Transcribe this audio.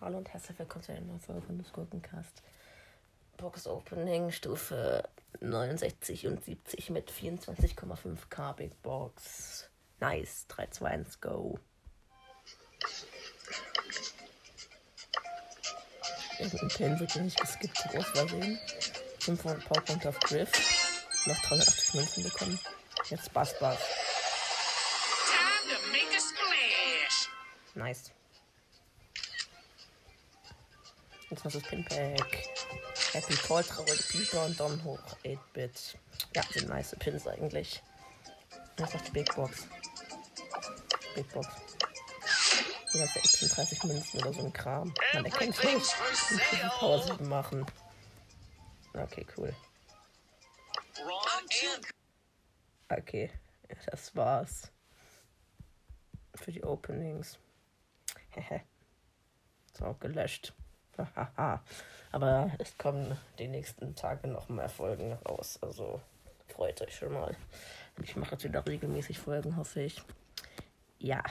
Hallo und herzlich willkommen zu einer neuen Folge von des Gurkencast. Box Opening Stufe 69 und 70 mit 24,5k Big Box. Nice. 3, 2, 1, go. Irgendein Pin wird hier nicht geskippt, aus Versehen. 500 Powerpunkte auf Griff. Noch 380 Münzen bekommen. Jetzt Bass Bass. Nice. Jetzt noch das Pinpack. Happy Paul, traurige Pieper und Daumen hoch. 8-Bit. Ja, sind nice Pins eigentlich. Jetzt noch die Big Box. Big Box. Du 36 Münzen oder so ein Kram. Man erkennt nicht. Muss 7 machen. Okay, cool. Okay, das war's. Für die Openings. Ist auch gelöscht. Aber es kommen die nächsten Tage noch mehr Folgen raus. Also freut euch schon mal. Ich mache jetzt wieder regelmäßig Folgen, hoffe ich. Ja.